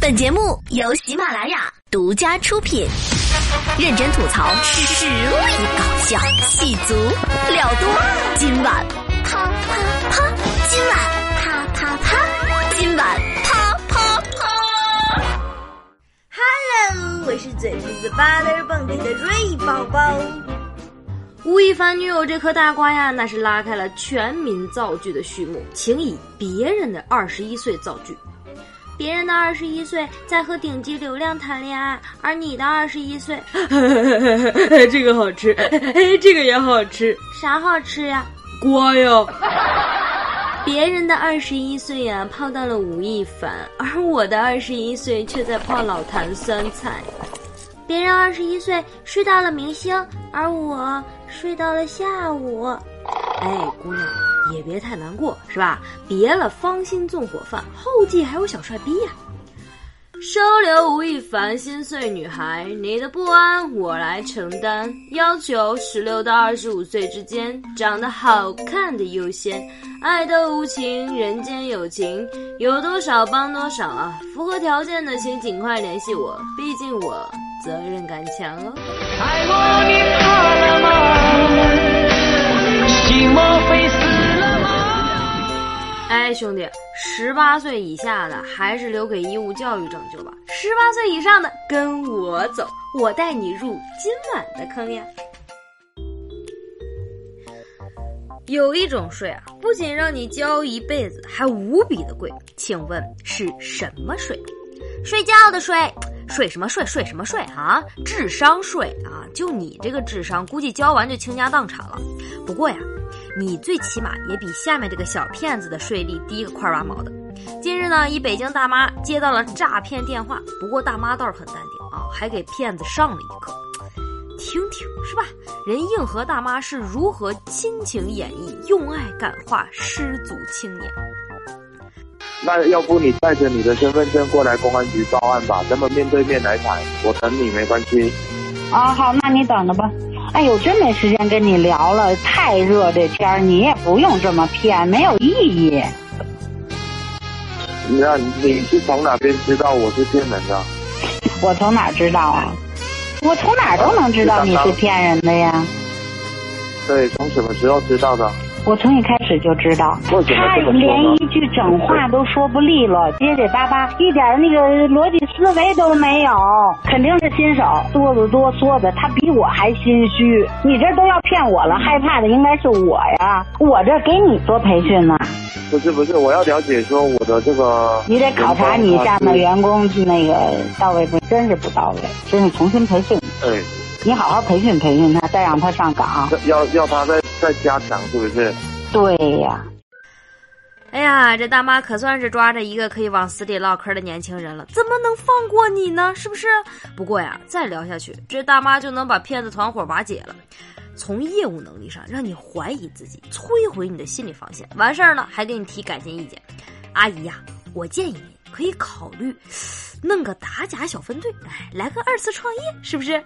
本节目由喜马拉雅独家出品，认真吐槽，实力搞笑，戏足料多。今晚啪啪啪，今晚啪啪啪，今晚啪啪啪。Hello，我是嘴皮子巴得蹦迪的瑞宝宝。吴亦凡女友这颗大瓜呀，那是拉开了全民造句的序幕，请以别人的二十一岁造句。别人的二十一岁在和顶级流量谈恋爱，而你的二十一岁，这个好吃，这个也好吃，啥好吃呀？瓜呀！别人的二十一岁呀泡到了吴亦凡，而我的二十一岁却在泡老坛酸菜。别人二十一岁睡到了明星，而我睡到了下午。哎，姑娘。也别太难过，是吧？别了，芳心纵火犯，后继还有小帅逼呀！收留吴亦凡心碎女孩，你的不安我来承担。要求十六到二十五岁之间，长得好看的优先。爱的无情，人间有情，有多少帮多少啊！符合条件的请尽快联系我，毕竟我责任感强哦。爱我你怕了吗？心莫非死？哎，兄弟，十八岁以下的还是留给义务教育拯救吧。十八岁以上的跟我走，我带你入今晚的坑呀。有一种税啊，不仅让你交一辈子，还无比的贵。请问是什么税？睡觉的睡，睡什么睡？睡什么睡啊？智商税啊！就你这个智商，估计交完就倾家荡产了。不过呀。你最起码也比下面这个小骗子的税率低个块八毛的。近日呢，一北京大妈接到了诈骗电话，不过大妈倒是很淡定啊，还给骗子上了一课。听听是吧？人硬核大妈是如何亲情演绎、用爱感化失足青年？那要不你带着你的身份证过来公安局报案吧，咱们面对面来谈，我等你没关系。啊，好，那你等着吧。哎呦，真没时间跟你聊了，太热这天儿，你也不用这么骗，没有意义。那你是从哪边知道我是骗人的？我从哪知道啊？我从哪都能知道你是骗人的呀。对，从什么时候知道的？我从一开始就知道，他连一句整话都说不利落，结结巴巴，一点那个逻辑思维都没有，肯定是新手，哆嗦哆嗦的，他比我还心虚。你这都要骗我了，害怕的应该是我呀，我这给你做培训呢。不是不是，我要了解说我的这个，你得考察你下面员工那个到位不？真是不到位，真是重新培训。哎。你好好培训培训他，再让他上岗。要要他再再加强，是不是？对呀。哎呀，这大妈可算是抓着一个可以往死里唠嗑的年轻人了，怎么能放过你呢？是不是？不过呀，再聊下去，这大妈就能把骗子团伙瓦解了。从业务能力上让你怀疑自己，摧毁你的心理防线。完事儿了还给你提改进意见。阿姨呀，我建议你可以考虑弄个打假小分队，哎，来个二次创业，是不是？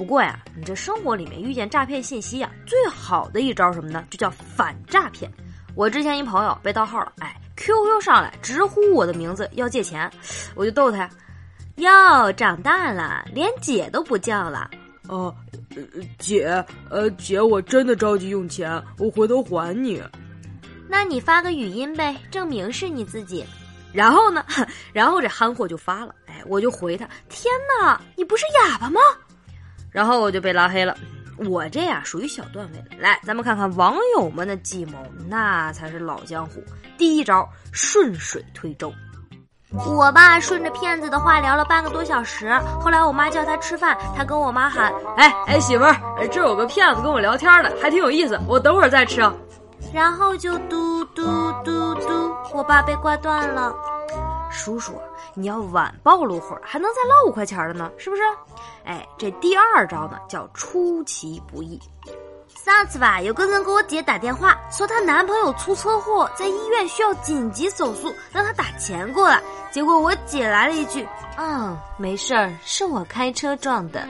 不过呀，你这生活里面遇见诈骗信息呀，最好的一招什么呢？就叫反诈骗。我之前一朋友被盗号了，哎，QQ 上来直呼我的名字要借钱，我就逗他呀，哟，长大了，连姐都不叫了。哦，姐，呃，姐，我真的着急用钱，我回头还你。那你发个语音呗，证明是你自己。然后呢，然后这憨货就发了，哎，我就回他，天哪，你不是哑巴吗？然后我就被拉黑了，我这呀属于小段位的。来，咱们看看网友们的计谋，那才是老江湖。第一招顺水推舟。我爸顺着骗子的话聊了半个多小时，后来我妈叫他吃饭，他跟我妈喊：“哎哎，媳妇儿，这有个骗子跟我聊天呢，还挺有意思，我等会儿再吃。”然后就嘟嘟嘟嘟，我爸被挂断了。叔叔，你要晚暴露会儿，还能再捞五块钱的呢，是不是？哎，这第二招呢，叫出其不意。上次吧，有个人给我姐打电话，说她男朋友出车祸，在医院需要紧急手术，让她打钱过来。结果我姐来了一句：“嗯，没事儿，是我开车撞的。”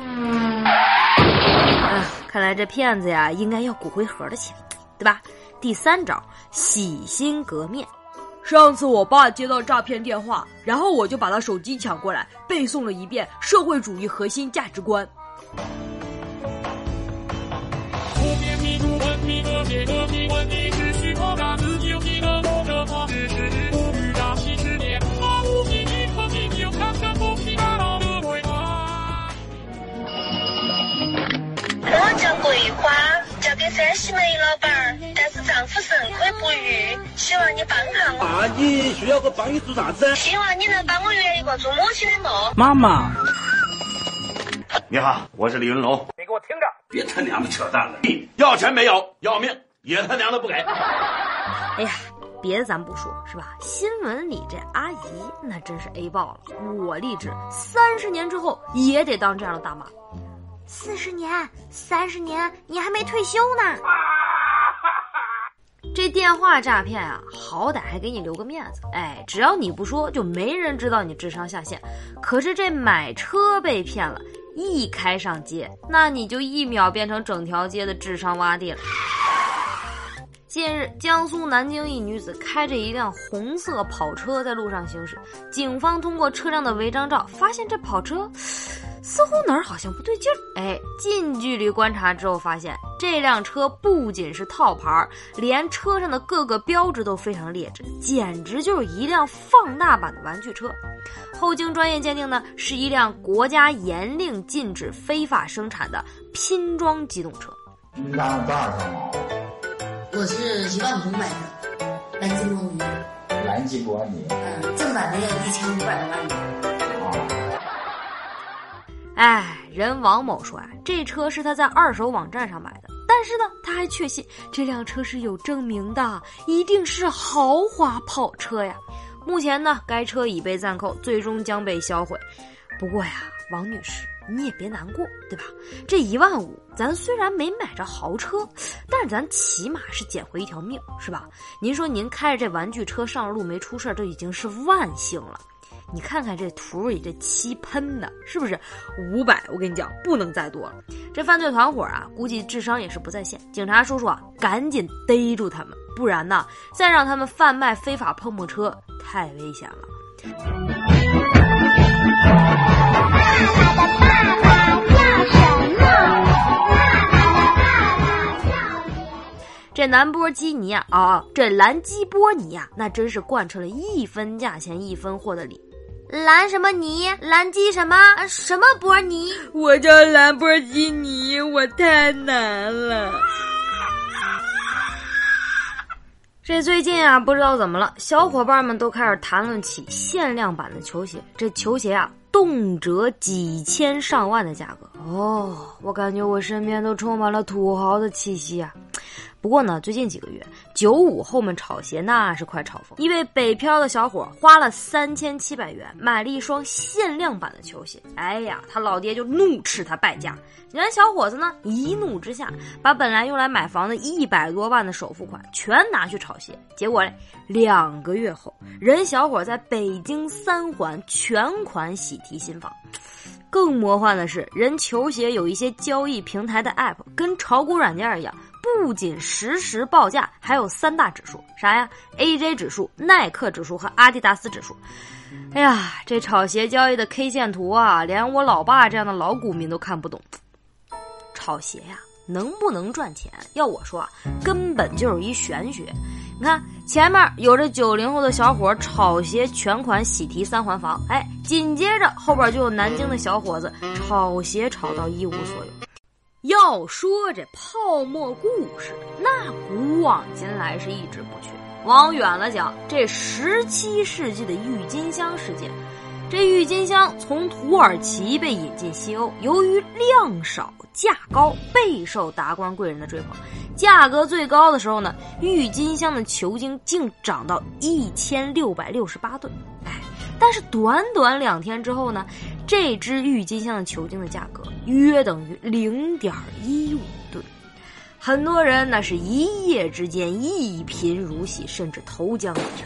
啊，看来这骗子呀，应该要骨灰盒的钱，对吧？第三招，洗心革面。上次我爸接到诈骗电话，然后我就把他手机抢过来，背诵了一遍社会主义核心价值观。我叫桂花，嫁给山西煤老板，但是丈夫肾亏不育，希望你帮下我。啊，你需要我帮你做啥子？希望你能帮我圆一个做母亲的梦。妈妈，你好，我是李云龙。你给我听着，别他娘的扯淡了！要钱没有，要命也他娘的不给。哎呀，别的咱不说，是吧？新闻里这阿姨那真是 A 爆了。我立志三十年之后也得当这样的大妈。四十年、三十年，你还没退休呢。这电话诈骗啊，好歹还给你留个面子。哎，只要你不说，就没人知道你智商下线。可是这买车被骗了，一开上街，那你就一秒变成整条街的智商洼地了。近日，江苏南京一女子开着一辆红色跑车在路上行驶，警方通过车辆的违章照发现这跑车。似乎哪儿好像不对劲儿，哎，近距离观察之后发现，这辆车不仅是套牌，连车上的各个标志都非常劣质，简直就是一辆放大版的玩具车。后经专业鉴定呢，是一辆国家严令禁止非法生产的拼装机动车。你打多少钱？我是一万五买的，蓝吉摩尼。蓝吉摩尼。嗯，正版的要一千五百多万元。哎，人王某说啊，这车是他在二手网站上买的，但是呢，他还确信这辆车是有证明的，一定是豪华跑车呀。目前呢，该车已被暂扣，最终将被销毁。不过呀，王女士，你也别难过，对吧？这一万五，咱虽然没买着豪车，但是咱起码是捡回一条命，是吧？您说您开着这玩具车上路没出事，这已经是万幸了。你看看这图里这漆喷的，是不是五百？我跟你讲，不能再多了。这犯罪团伙啊，估计智商也是不在线。警察叔叔啊，赶紧逮住他们，不然呢，再让他们贩卖非法碰碰车，太危险了。这兰博基尼啊，啊，这兰基波尼啊，那真是贯彻了一分价钱一分货的理。兰什么尼？兰基什么？什么波尼？我叫兰博基尼，我太难了。这最近啊，不知道怎么了，小伙伴们都开始谈论起限量版的球鞋。这球鞋啊，动辄几千上万的价格哦，我感觉我身边都充满了土豪的气息啊。不过呢，最近几个月，九五后们炒鞋那是快炒疯。一位北漂的小伙花了三千七百元买了一双限量版的球鞋，哎呀，他老爹就怒斥他败家。人小伙子呢，一怒之下把本来用来买房的一百多万的首付款全拿去炒鞋。结果嘞，两个月后，人小伙在北京三环全款喜提新房。更魔幻的是，人球鞋有一些交易平台的 app，跟炒股软件一样。不仅实时报价，还有三大指数，啥呀？AJ 指数、耐克指数和阿迪达斯指数。哎呀，这炒鞋交易的 K 线图啊，连我老爸这样的老股民都看不懂。炒鞋呀，能不能赚钱？要我说啊，根本就是一玄学。你看前面有着九零后的小伙炒鞋全款喜提三环房，哎，紧接着后边就有南京的小伙子炒鞋炒到一无所有。要说这泡沫故事，那古往今来是一直不缺。往远了讲，这十七世纪的郁金香事件，这郁金香从土耳其被引进西欧，由于量少价高，备受达官贵人的追捧。价格最高的时候呢，郁金香的球茎竟涨到一千六百六十八吨。哎，但是短短两天之后呢？这支郁金香的球茎的价格约等于零点一五吨，很多人那是一夜之间一贫如洗，甚至投江自杀。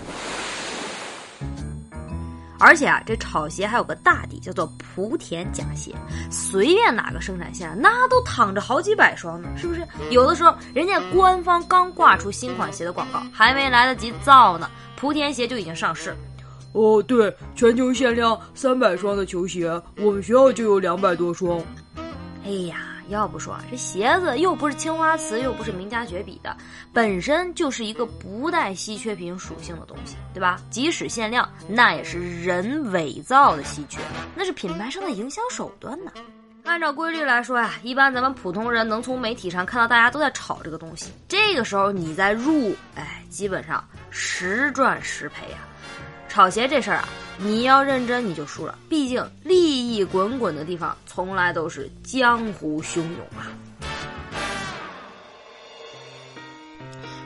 而且啊，这炒鞋还有个大底，叫做莆田假鞋，随便哪个生产线那都躺着好几百双呢，是不是？有的时候人家官方刚挂出新款鞋的广告，还没来得及造呢，莆田鞋就已经上市。哦，对，全球限量三百双的球鞋，我们学校就有两百多双。哎呀。要不说这鞋子又不是青花瓷，又不是名家绝笔的，本身就是一个不带稀缺品属性的东西，对吧？即使限量，那也是人伪造的稀缺，那是品牌商的营销手段呢。按照规律来说呀，一般咱们普通人能从媒体上看到大家都在炒这个东西，这个时候你再入，哎，基本上十赚十赔呀。炒鞋这事儿啊，你要认真你就输了。毕竟利益滚滚的地方，从来都是江湖汹涌啊。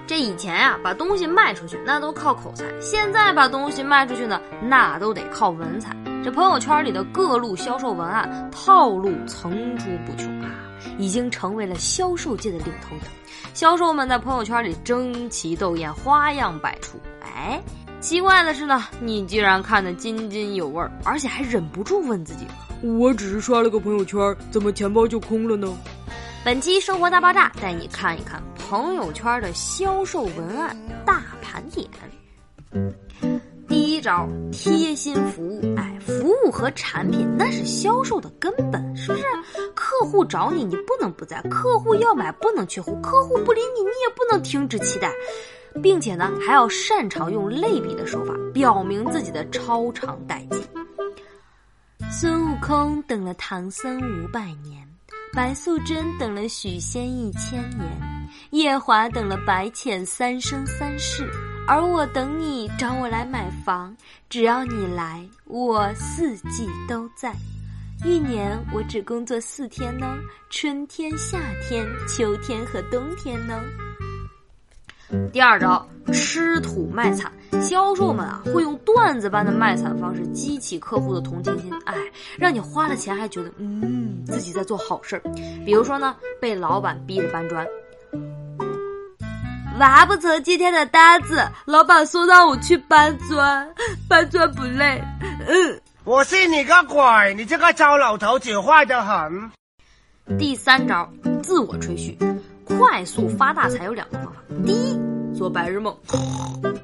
这以前呀，把东西卖出去那都靠口才；现在把东西卖出去呢，那都得靠文采。这朋友圈里的各路销售文案套路层出不穷啊，已经成为了销售界的领头羊。销售们在朋友圈里争奇斗艳，花样百出。哎。奇怪的是呢，你居然看得津津有味儿，而且还忍不住问自己：“我只是刷了个朋友圈，怎么钱包就空了呢？”本期生活大爆炸带你看一看朋友圈的销售文案大盘点。第一招，贴心服务。哎，服务和产品那是销售的根本，是不是？客户找你，你不能不在；客户要买，不能缺货；客户不理你，你也不能停止期待。并且呢，还要擅长用类比的手法表明自己的超长待机。孙悟空等了唐僧五百年，白素贞等了许仙一千年，夜华等了白浅三生三世，而我等你找我来买房，只要你来，我四季都在。一年我只工作四天呢，春天、夏天、秋天和冬天呢。第二招，吃土卖惨，销售们啊会用段子般的卖惨方式激起客户的同情心，哎，让你花了钱还觉得嗯自己在做好事儿。比如说呢，被老板逼着搬砖，完不成今天的单子，老板说让我去搬砖，搬砖不累。嗯，我信你个鬼！你这个糟老头子坏得很。第三招，自我吹嘘。快速发大财有两个方法：第一，做白日梦；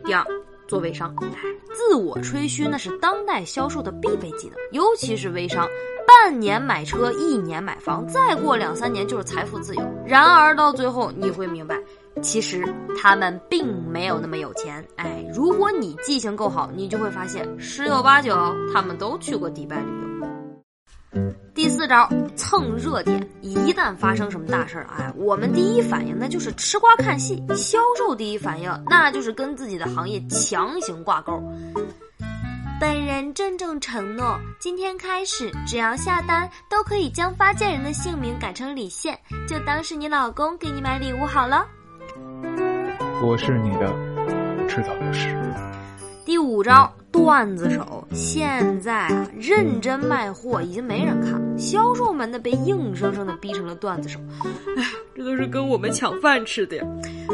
第二，做微商。自我吹嘘那是当代销售的必备技能，尤其是微商，半年买车，一年买房，再过两三年就是财富自由。然而到最后你会明白，其实他们并没有那么有钱。哎，如果你记性够好，你就会发现十有八九他们都去过迪拜旅游。第四招蹭热点，一旦发生什么大事儿，哎，我们第一反应那就是吃瓜看戏；销售第一反应那就是跟自己的行业强行挂钩。本人郑重承诺，今天开始，只要下单都可以将发件人的姓名改成李现，就当是你老公给你买礼物好了。我是你的制造师。第五招。段子手现在啊，认真卖货已经没人看了，销售们呢被硬生生的逼成了段子手，哎，这都是跟我们抢饭吃的呀！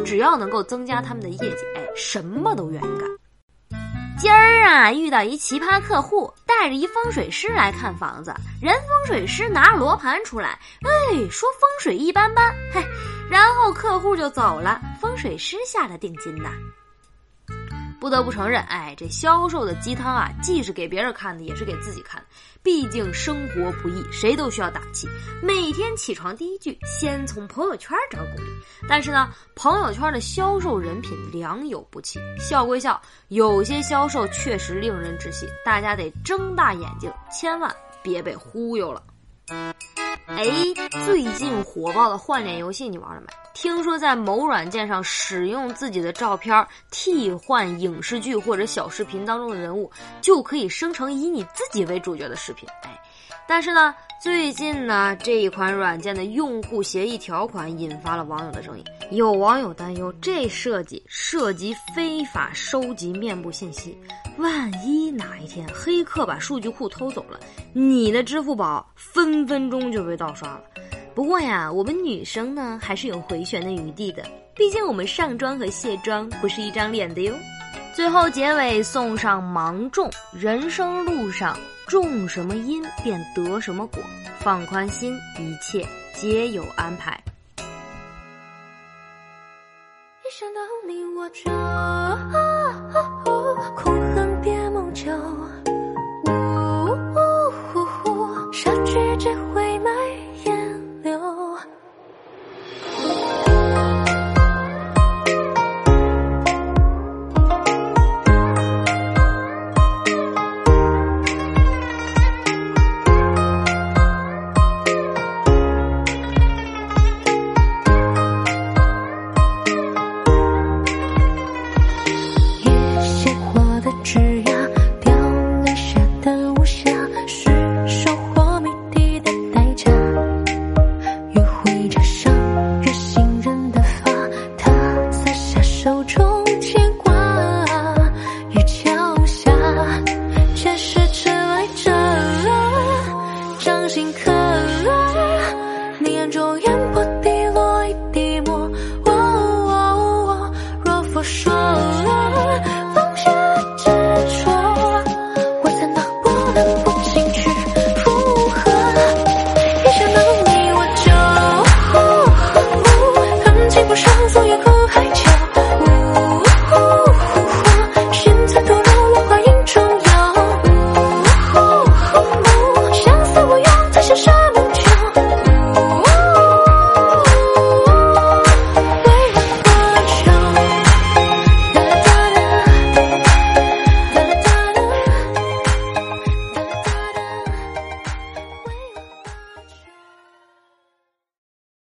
只要能够增加他们的业绩，哎，什么都愿意干。今儿啊，遇到一奇葩客户，带着一风水师来看房子，人风水师拿着罗盘出来，哎，说风水一般般，嘿，然后客户就走了，风水师下了定金呐。不得不承认，哎，这销售的鸡汤啊，既是给别人看的，也是给自己看的。毕竟生活不易，谁都需要打气。每天起床第一句，先从朋友圈找鼓励。但是呢，朋友圈的销售人品良莠不齐，笑归笑，有些销售确实令人窒息，大家得睁大眼睛，千万别被忽悠了。哎，最近火爆的换脸游戏你玩了没？听说在某软件上使用自己的照片替换影视剧或者小视频当中的人物，就可以生成以你自己为主角的视频。哎，但是呢，最近呢这一款软件的用户协议条款引发了网友的争议。有网友担忧，这设计涉及非法收集面部信息，万一哪一天黑客把数据库偷走了，你的支付宝分分钟就被盗刷了。不过呀，我们女生呢还是有回旋的余地的，毕竟我们上妆和卸妆不是一张脸的哟。最后结尾送上“芒种”，人生路上种什么因，便得什么果。放宽心，一切皆有安排。一想到你，我就、啊、空恨别梦久。呜呜呜呜，杀却这回。